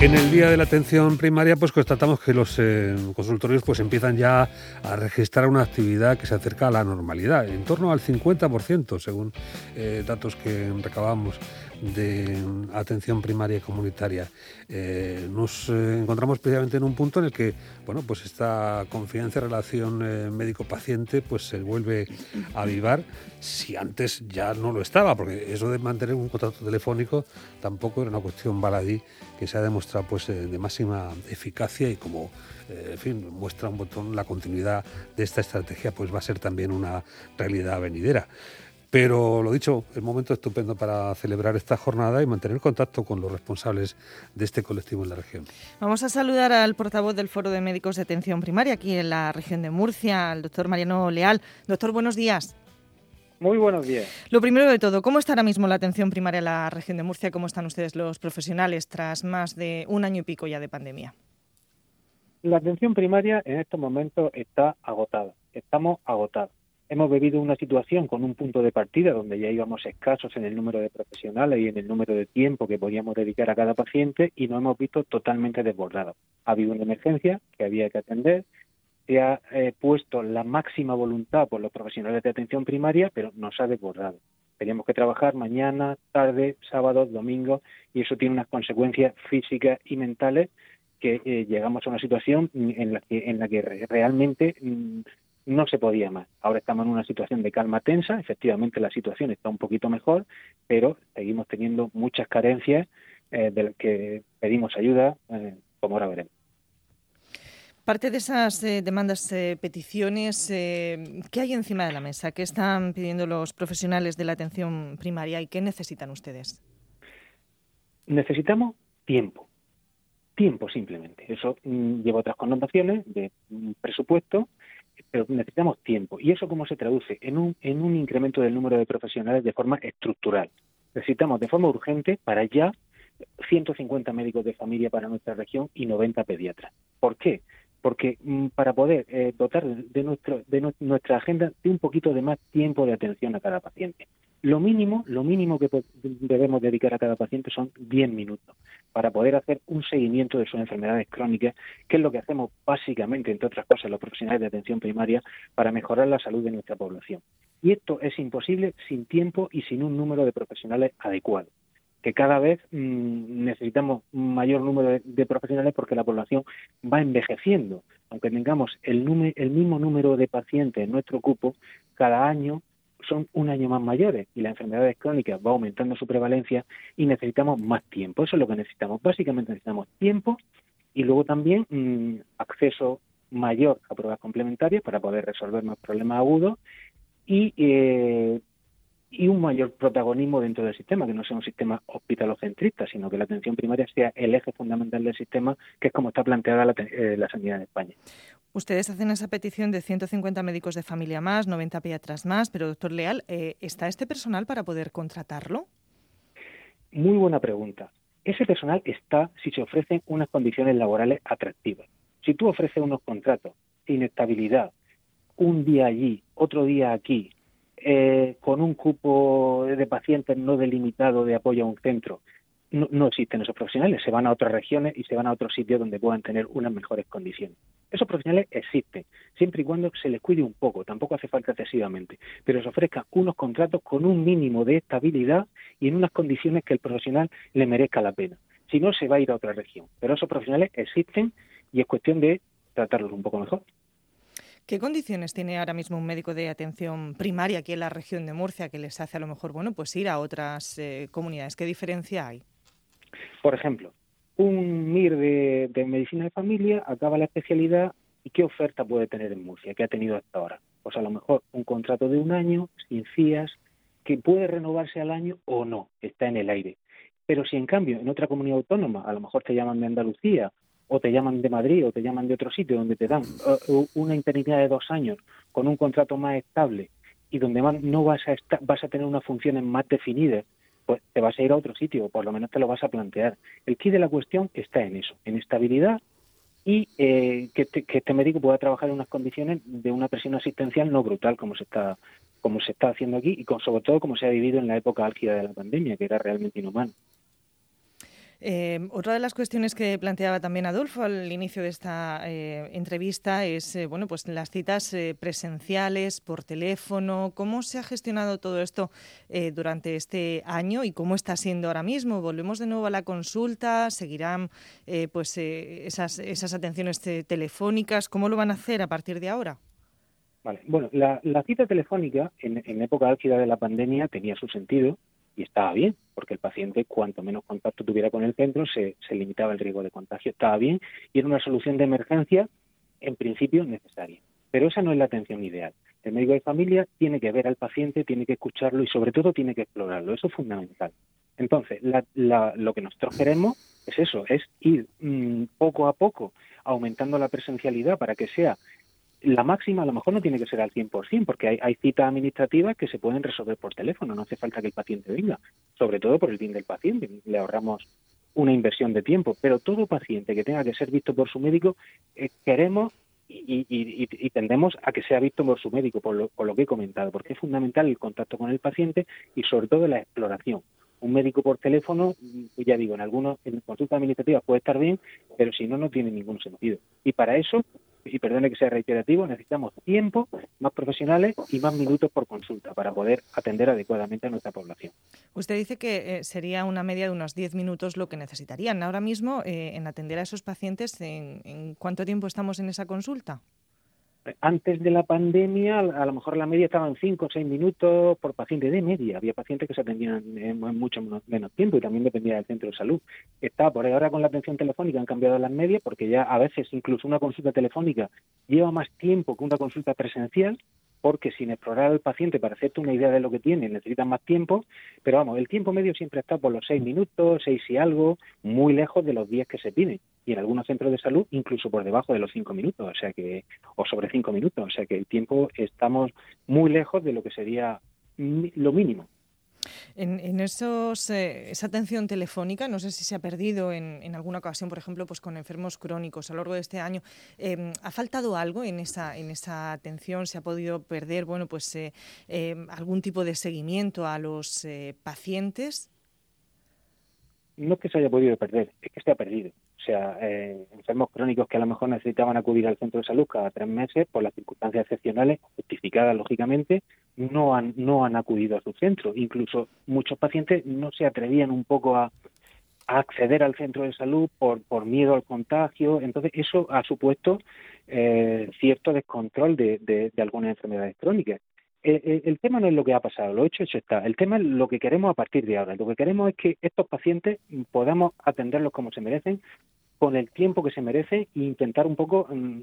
En el día de la atención primaria, pues constatamos que los eh, consultorios pues empiezan ya a registrar una actividad que se acerca a la normalidad, en torno al 50%, según eh, datos que recabamos de atención primaria y comunitaria. Eh, nos eh, encontramos precisamente en un punto en el que, bueno, pues esta confianza y relación eh, médico-paciente pues se vuelve a avivar si antes ya no lo estaba, porque eso de mantener un contacto telefónico tampoco era una cuestión baladí que se ha demostrado pues de máxima eficacia y como en fin, muestra un botón la continuidad de esta estrategia pues va a ser también una realidad venidera. Pero lo dicho, el momento estupendo para celebrar esta jornada y mantener contacto con los responsables de este colectivo en la región. Vamos a saludar al portavoz del Foro de Médicos de Atención Primaria aquí en la región de Murcia, al doctor Mariano Leal. Doctor, buenos días. Muy buenos días. Lo primero de todo, ¿cómo está ahora mismo la atención primaria en la región de Murcia? ¿Cómo están ustedes los profesionales tras más de un año y pico ya de pandemia? La atención primaria en estos momentos está agotada. Estamos agotados hemos vivido una situación con un punto de partida donde ya íbamos escasos en el número de profesionales y en el número de tiempo que podíamos dedicar a cada paciente y nos hemos visto totalmente desbordados. Ha habido una emergencia que había que atender, se ha eh, puesto la máxima voluntad por los profesionales de atención primaria, pero nos ha desbordado. Teníamos que trabajar mañana, tarde, sábado, domingo y eso tiene unas consecuencias físicas y mentales que eh, llegamos a una situación en la que, en la que realmente mm, no se podía más. Ahora estamos en una situación de calma tensa, efectivamente la situación está un poquito mejor, pero seguimos teniendo muchas carencias eh, de las que pedimos ayuda, eh, como ahora veremos. Parte de esas eh, demandas, peticiones, ¿qué hay encima de la mesa? ¿Qué están pidiendo los profesionales de la atención primaria y qué necesitan ustedes? Necesitamos tiempo, tiempo simplemente. Eso mm, lleva otras connotaciones de presupuesto pero necesitamos tiempo. ¿Y eso cómo se traduce? En un, en un incremento del número de profesionales de forma estructural. Necesitamos de forma urgente para ya 150 médicos de familia para nuestra región y 90 pediatras. ¿Por qué? Porque mm, para poder eh, dotar de, nuestro, de nuestra agenda de un poquito de más tiempo de atención a cada paciente. Lo mínimo, lo mínimo que debemos dedicar a cada paciente son 10 minutos para poder hacer un seguimiento de sus enfermedades crónicas, que es lo que hacemos básicamente, entre otras cosas, los profesionales de atención primaria para mejorar la salud de nuestra población. Y esto es imposible sin tiempo y sin un número de profesionales adecuado que cada vez mm, necesitamos mayor número de, profesionales porque la población va envejeciendo. Aunque tengamos el, el mismo número de pacientes en nuestro cupo, cada año son un año más mayores y las enfermedades crónicas va aumentando su prevalencia y necesitamos más tiempo. Eso es lo que necesitamos. Básicamente necesitamos tiempo y luego también mm, acceso mayor a pruebas complementarias para poder resolver más problemas agudos y, eh, y un mayor protagonismo dentro del sistema, que no sea un sistema hospitalocentrista, sino que la atención primaria sea el eje fundamental del sistema, que es como está planteada la, eh, la sanidad en España. Ustedes hacen esa petición de 150 médicos de familia más, 90 pediatras más, pero doctor Leal, eh, ¿está este personal para poder contratarlo? Muy buena pregunta. Ese personal está si se ofrecen unas condiciones laborales atractivas. Si tú ofreces unos contratos, inestabilidad, un día allí, otro día aquí, eh, con un cupo de pacientes no delimitado de apoyo a un centro, no, existen esos profesionales, se van a otras regiones y se van a otros sitios donde puedan tener unas mejores condiciones. Esos profesionales existen, siempre y cuando se les cuide un poco, tampoco hace falta excesivamente, pero se ofrezcan unos contratos con un mínimo de estabilidad y en unas condiciones que el profesional le merezca la pena. Si no, se va a ir a otra región. Pero esos profesionales existen y es cuestión de tratarlos un poco mejor. ¿Qué condiciones tiene ahora mismo un médico de atención primaria aquí en la región de Murcia que les hace a lo mejor bueno pues ir a otras eh, comunidades? ¿Qué diferencia hay? Por ejemplo, un MIR de, medicina de familia acaba la especialidad y qué oferta puede tener en Murcia, que ha tenido hasta ahora. Pues a lo mejor un contrato de un año, sin FIAS, que puede renovarse al año o no, está en el aire. Pero si en cambio en otra comunidad autónoma, a lo mejor te llaman de Andalucía, o te llaman de Madrid, o te llaman de otro sitio donde te dan uh, una interinidad de dos años con un contrato más estable y donde no vas a, vas a tener unas funciones más definidas pues te vas a ir a otro sitio, o por lo menos te lo vas a plantear. El key de la cuestión está en eso, en estabilidad y eh, que, este médico pueda trabajar en unas condiciones de una presión asistencial no brutal como se está como se está haciendo aquí y con, sobre todo como se ha vivido en la época álgida de la pandemia, que era realmente inhumano. Eh, otra de las cuestiones que planteaba también Adolfo al inicio de esta eh, entrevista es eh, bueno, pues las citas presenciales por teléfono. ¿Cómo se ha gestionado todo esto durante este año y cómo está siendo ahora mismo? ¿Volvemos de nuevo a la consulta? ¿Seguirán pues, esas, esas atenciones telefónicas? ¿Cómo lo van a hacer a partir de ahora? Vale. Bueno, la, cita telefónica en, en época álgida de la pandemia tenía su sentido y estaba bien, porque el paciente cuanto menos contacto tuviera con el centro se, limitaba el riesgo de contagio. Estaba bien y era una solución de emergencia en principio necesaria. Pero esa no es la atención ideal. El médico de familia tiene que ver al paciente, tiene que escucharlo y sobre todo tiene que explorarlo. Eso es fundamental. Entonces, lo que nosotros queremos es eso, es ir mm, poco a poco aumentando la presencialidad para que sea la máxima a lo mejor no tiene que ser al 100%, porque hay, hay citas administrativas que se pueden resolver por teléfono, no hace falta que el paciente venga, sobre todo por el bien del paciente, le ahorramos una inversión de tiempo, pero todo paciente que tenga que ser visto por su médico, eh, queremos y, tendemos a que sea visto por su médico, por lo, por lo que he comentado, porque es fundamental el contacto con el paciente y sobre todo la exploración. Un médico por teléfono, ya digo, en algunos en consultas administrativas puede estar bien, pero si no, no tiene ningún sentido. Y para eso y perdone que sea reiterativo, necesitamos tiempo, más profesionales y más minutos por consulta para poder atender adecuadamente a nuestra población. Usted dice que eh, sería una media de unos 10 minutos lo que necesitarían. Ahora mismo, eh, en atender a esos pacientes, ¿en cuánto tiempo estamos en esa consulta? Antes de la pandemia, a lo mejor la media estaba en 5 o 6 minutos por paciente de media. Había pacientes que se atendían en mucho menos tiempo y también dependía del centro de salud. Está por ahora con la atención telefónica han cambiado las medias porque ya a veces incluso una consulta telefónica lleva más tiempo que una consulta presencial porque sin explorar al paciente para hacerte una idea de lo que tiene necesitan más tiempo, pero vamos, el tiempo medio siempre está por los seis minutos, seis y algo, muy lejos de los diez que se piden. Y en algunos centros de salud incluso por debajo de los cinco minutos, o sea que, o sobre cinco minutos, o sea que el tiempo estamos muy lejos de lo que sería lo mínimo. En, esos, eh, esa atención telefónica, no sé si se ha perdido en, alguna ocasión, por ejemplo, pues con enfermos crónicos a lo largo de este año. Em, ¿Ha faltado algo en esa, en esa atención? ¿Se ha podido perder bueno, pues, eh, em, algún tipo de seguimiento a los eh, pacientes? No es que se haya podido perder, es que se ha perdido. O sea, enfermos crónicos que a lo mejor necesitaban acudir al centro de salud cada tres meses por las circunstancias excepcionales, justificadas lógicamente, no han, no han acudido a su centro. Incluso muchos pacientes no se atrevían un poco a, acceder al centro de salud por, por miedo al contagio. Entonces, eso ha supuesto eh, cierto descontrol de, de, algunas enfermedades crónicas. El, tema no es lo que ha pasado, lo hecho, hecho está. El tema es lo que queremos a partir de ahora. Lo que queremos es que estos pacientes podamos atenderlos como se merecen, con el tiempo que se merecen e intentar un poco mm,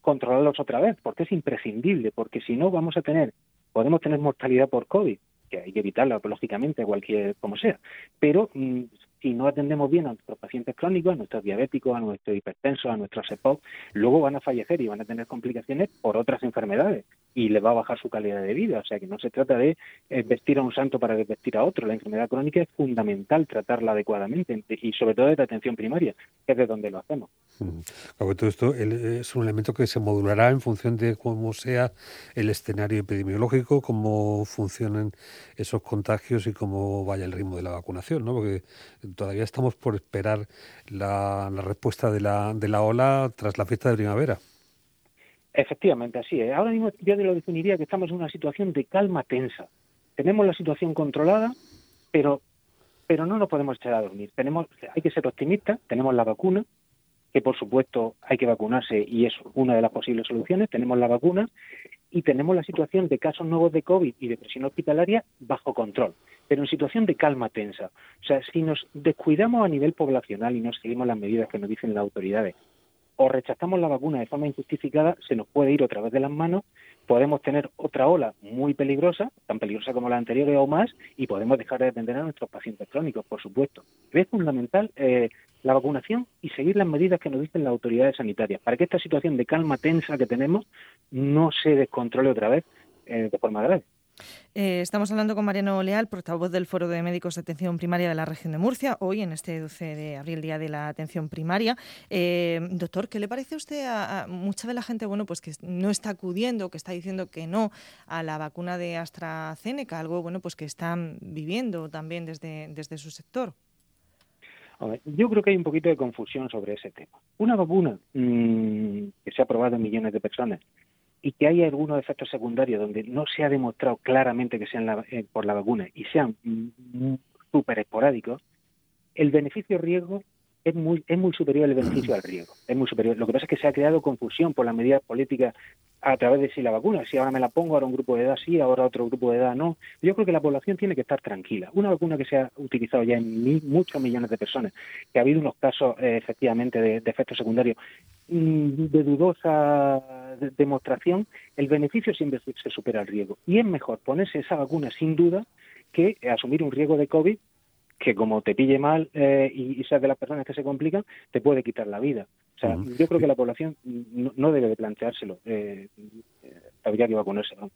controlarlos otra vez, porque es imprescindible, porque si no vamos a tener Podemos tener mortalidad por COVID, que hay que evitarla, lógicamente, cualquier como sea, pero mm, si no atendemos bien a nuestros pacientes crónicos, a nuestros diabéticos, a nuestros hipertensos, a nuestros EPOC, luego van a fallecer y van a tener complicaciones por otras enfermedades y les va a bajar su calidad de vida. O sea que no se trata de eh, vestir a un santo para desvestir a otro. La enfermedad crónica es fundamental tratarla adecuadamente y sobre todo desde atención primaria, que es de donde lo hacemos. Todo esto es un elemento que se modulará en función de cómo sea el escenario epidemiológico, cómo funcionen esos contagios y cómo vaya el ritmo de la vacunación, ¿no? Porque todavía estamos por esperar la, respuesta de la, de la ola tras la fiesta de primavera. Efectivamente, así es. Ahora mismo yo lo definiría que estamos en una situación de calma tensa. Tenemos la situación controlada, pero, pero no nos podemos echar a dormir. Tenemos, hay que ser optimistas, tenemos la vacuna, que por supuesto hay que vacunarse y es una de las posibles soluciones. Tenemos la vacuna y tenemos la situación de casos nuevos de COVID y de presión hospitalaria bajo control, pero en situación de calma tensa. O sea, si nos descuidamos a nivel poblacional y no seguimos las medidas que nos dicen las autoridades, o rechazamos la vacuna de forma injustificada, se nos puede ir otra vez de las manos, podemos tener otra ola muy peligrosa, tan peligrosa como la anterior o más, y podemos dejar de atender a nuestros pacientes crónicos, por supuesto. Es fundamental eh, la vacunación y seguir las medidas que nos dicen las autoridades sanitarias, para que esta situación de calma tensa que tenemos no se descontrole otra vez eh, de forma grave. Eh, estamos hablando con Mariano Leal, portavoz del Foro de Médicos de Atención Primaria de la región de Murcia, hoy en este 12 de abril, Día de la Atención Primaria. Eh, doctor, ¿qué le parece a usted a, mucha de la gente bueno, pues que no está acudiendo, que está diciendo que no a la vacuna de AstraZeneca, algo bueno, pues que están viviendo también desde, desde su sector? Yo creo que hay un poquito de confusión sobre ese tema. Una vacuna mm, que se ha probado en millones de personas y que hay algunos efectos secundarios donde no se ha demostrado claramente que sean eh, por la vacuna y sean mm, súper esporádicos, el beneficio-riesgo es muy, es muy superior el beneficio al riesgo. Es muy superior. Lo que pasa es que se ha creado confusión por las medidas políticas a través de si la vacuna, si ahora me la pongo, ahora un grupo de edad sí, ahora otro grupo de edad no. Yo creo que la población tiene que estar tranquila. Una vacuna que se ha utilizado ya en muchos millones de personas, que ha habido unos casos eh, efectivamente de, efectos secundarios mm, de dudosa demostración, el beneficio siempre se supera el riesgo. Y es mejor ponerse esa vacuna sin duda que asumir un riesgo de COVID que como te pille mal eh, y, seas de las personas que se complican, te puede quitar la vida. O sea, yo creo que la población no, debe de planteárselo. Eh, eh, habría que vacunarse. ¿no?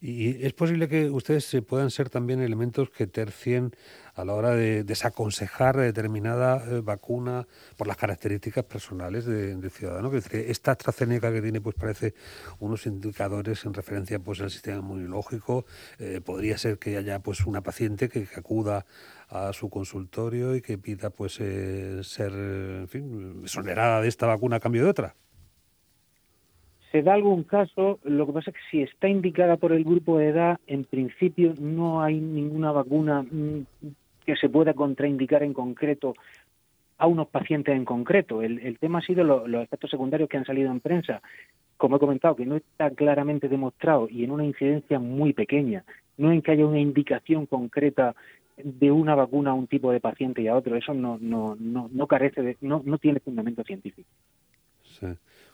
Y es posible que ustedes puedan ser también elementos que tercien a la hora de desaconsejar determinada eh, vacuna por las características personales del de ciudadano. Que esta AstraZeneca que tiene, pues parece unos indicadores en referencia pues al sistema inmunológico. Eh, podría ser que haya pues una paciente que, acuda a su consultorio y que pida pues eh, ser, en fin, exonerada de esta vacuna a cambio de otra se da algún caso, lo que pasa es que si está indicada por el grupo de edad, en principio no hay ninguna vacuna mm, que se pueda contraindicar en concreto a unos pacientes en concreto. El, tema ha sido los efectos secundarios que han salido en prensa. Como he comentado, que no está claramente demostrado y en una incidencia muy pequeña. No en que haya una indicación concreta de una vacuna a un tipo de paciente y a otro. Eso no, no, no, no carece de, no, no tiene fundamento científico. Sí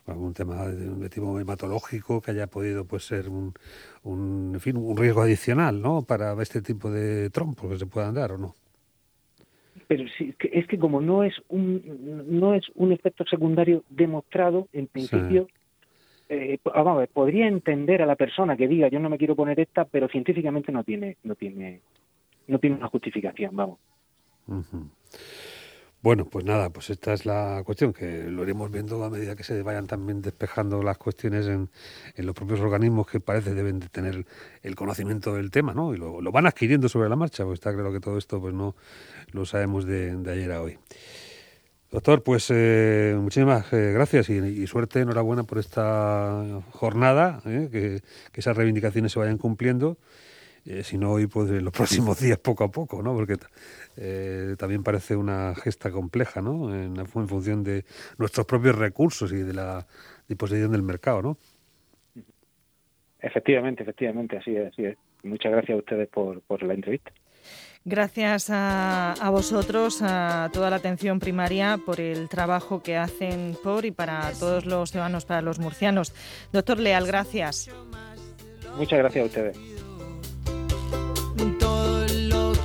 algún tema de, tipo hematológico que haya podido pues ser un, un, en fin, un riesgo adicional ¿no? para este tipo de trompos que se puedan dar o no pero sí, es que como no es un no es un efecto secundario demostrado en principio eh, vamos a ver, podría entender a la persona que diga yo no me quiero poner esta pero científicamente no tiene no tiene no tiene una justificación vamos bueno, pues nada, pues esta es la cuestión, que lo iremos viendo a medida que se vayan también despejando las cuestiones en, los propios organismos que parece deben de tener el conocimiento del tema, ¿no? Y lo, van adquiriendo sobre la marcha, pues está claro que todo esto pues no lo sabemos de, ayer a hoy. Doctor, pues eh, muchísimas eh, gracias y, suerte, enhorabuena por esta jornada, ¿eh? que esas reivindicaciones se vayan cumpliendo eh, si no hoy, pues en los próximos días poco a poco, ¿no? Porque eh, también parece una gesta compleja, ¿no? En, en, función de nuestros propios recursos y de la disposición del mercado, ¿no? Efectivamente, efectivamente, así es, así es. Muchas gracias a ustedes por, por la entrevista. Gracias a, a, vosotros, a toda la atención primaria, por el trabajo que hacen por y para todos los ciudadanos, para los murcianos. Doctor Leal, gracias. Muchas gracias a ustedes.